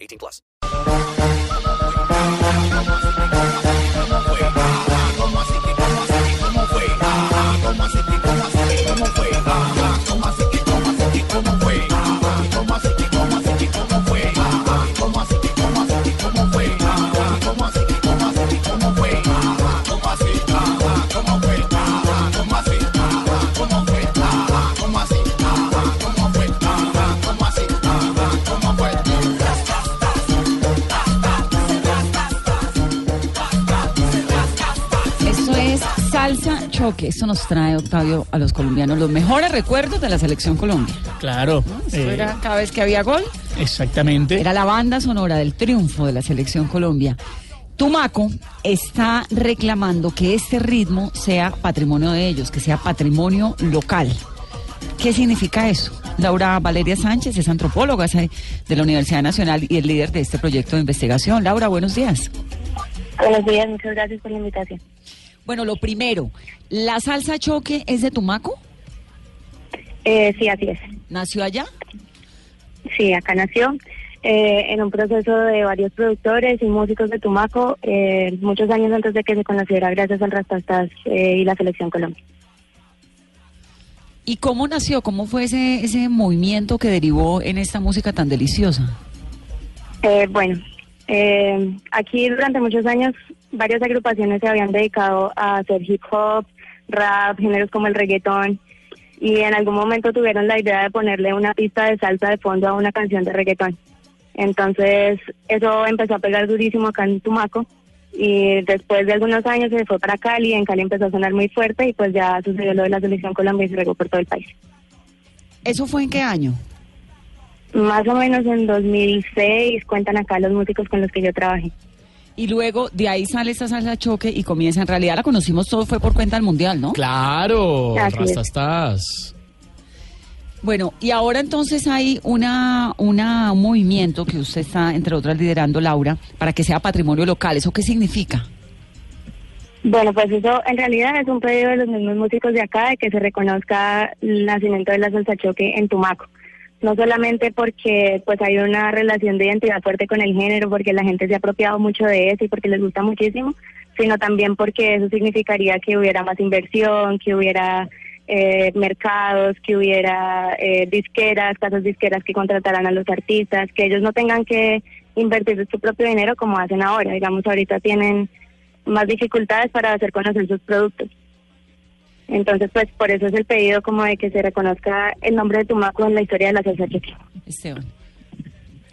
18 plus. Salsa Choque. Esto nos trae, Octavio, a los colombianos los mejores recuerdos de la Selección Colombia. Claro, eh, era cada vez que había gol, exactamente. era la banda sonora del triunfo de la Selección Colombia. Tumaco está reclamando que este ritmo sea patrimonio de ellos, que sea patrimonio local. ¿Qué significa eso? Laura Valeria Sánchez es antropóloga eh, de la Universidad Nacional y el líder de este proyecto de investigación. Laura, buenos días. Buenos días, muchas gracias por la invitación. Bueno, lo primero, ¿la salsa choque es de Tumaco? Eh, sí, así es. ¿Nació allá? Sí, acá nació eh, en un proceso de varios productores y músicos de Tumaco, eh, muchos años antes de que se conociera gracias al Rastastas eh, y la Selección Colombia. ¿Y cómo nació? ¿Cómo fue ese, ese movimiento que derivó en esta música tan deliciosa? Eh, bueno, eh, aquí durante muchos años varias agrupaciones se habían dedicado a hacer hip hop, rap, géneros como el reggaetón y en algún momento tuvieron la idea de ponerle una pista de salsa de fondo a una canción de reggaetón. Entonces eso empezó a pegar durísimo acá en Tumaco y después de algunos años se fue para Cali, en Cali empezó a sonar muy fuerte y pues ya sucedió lo de la selección Colombia y se regó por todo el país. ¿Eso fue en qué año? Más o menos en 2006 cuentan acá los músicos con los que yo trabajé. Y luego de ahí sale esta salsa choque y comienza. En realidad la conocimos todo, fue por cuenta del mundial, ¿no? Claro, Así es. rastastas. Bueno, y ahora entonces hay una, una un movimiento que usted está, entre otras, liderando, Laura, para que sea patrimonio local. ¿Eso qué significa? Bueno, pues eso en realidad es un pedido de los mismos músicos de acá de que se reconozca el nacimiento de la salsa choque en Tumaco. No solamente porque pues hay una relación de identidad fuerte con el género, porque la gente se ha apropiado mucho de eso y porque les gusta muchísimo, sino también porque eso significaría que hubiera más inversión, que hubiera eh, mercados, que hubiera eh, disqueras, casas disqueras que contrataran a los artistas, que ellos no tengan que invertir su propio dinero como hacen ahora. Digamos, ahorita tienen más dificultades para hacer conocer sus productos. Entonces, pues por eso es el pedido como de que se reconozca el nombre de Tumaco en la historia de la salsa choque. Esteban.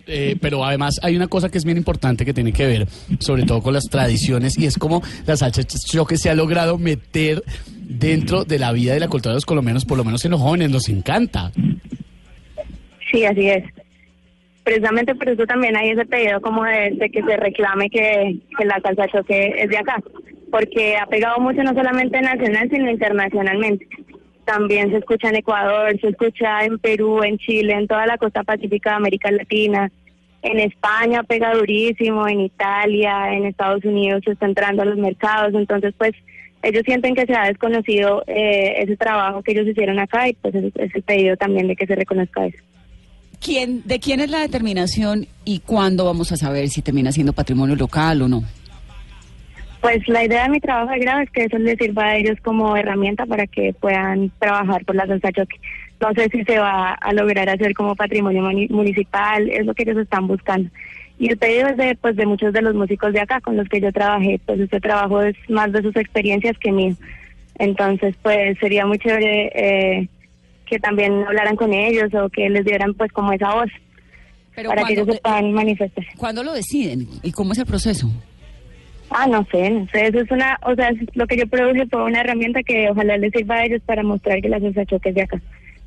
Eh, pero además hay una cosa que es bien importante que tiene que ver sobre todo con las tradiciones y es como la salsa choque se ha logrado meter dentro de la vida y la cultura de los colombianos, por lo menos en los jóvenes, nos encanta. Sí, así es. Precisamente por eso también hay ese pedido como de, de que se reclame que, que la salsa choque es de acá, porque ha pegado mucho no solamente nacional, sino internacionalmente. También se escucha en Ecuador, se escucha en Perú, en Chile, en toda la costa pacífica de América Latina. En España pega durísimo, en Italia, en Estados Unidos se está entrando a los mercados. Entonces, pues ellos sienten que se ha desconocido eh, ese trabajo que ellos hicieron acá y pues es, es el pedido también de que se reconozca eso. ¿Quién, ¿De quién es la determinación y cuándo vamos a saber si termina siendo patrimonio local o no? Pues la idea de mi trabajo de grado es que eso les sirva a ellos como herramienta para que puedan trabajar por la salsa choque. No sé si se va a lograr hacer como patrimonio muni- municipal, es lo que ellos están buscando. Y el pedido es de, pues, de muchos de los músicos de acá con los que yo trabajé, pues este trabajo es más de sus experiencias que mío. Entonces, pues sería muy chévere eh, que también hablaran con ellos o que les dieran pues como esa voz Pero para que ellos ¿cuándo, se puedan manifestar. ¿cuándo lo deciden y cómo es el proceso? Ah, no sé, no sé, eso es una, o sea, lo que yo produje fue una herramienta que ojalá les sirva a ellos para mostrar que la salsa choque es de acá.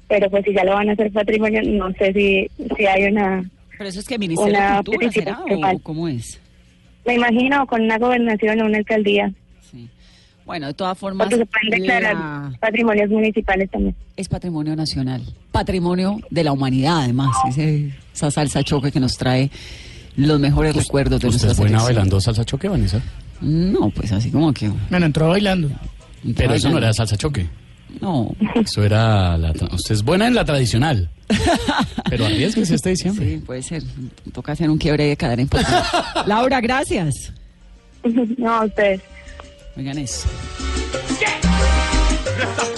Pero pues si ya lo van a hacer patrimonio, no sé si, si hay una, Pero eso es que Ministerio de Cultura será o cómo es. Me imagino con una gobernación o una alcaldía, Sí. Bueno, de todas formas, porque se pueden declarar la- patrimonios municipales también. es patrimonio nacional, patrimonio de la humanidad, además. Ese- esa salsa choque que nos trae los mejores recuerdos de ¿Usted nuestra es buena selección. bailando salsa choque, Vanessa? No, pues así como que. Bueno, entró bailando. Pero eso no era salsa choque. No, Eso era la tra- usted es buena en la tradicional. Pero arriesguese este diciembre. sí, puede ser. Toca hacer un quiebre de cadera importante. Laura, gracias. no, ustedes. Oigan eso. Get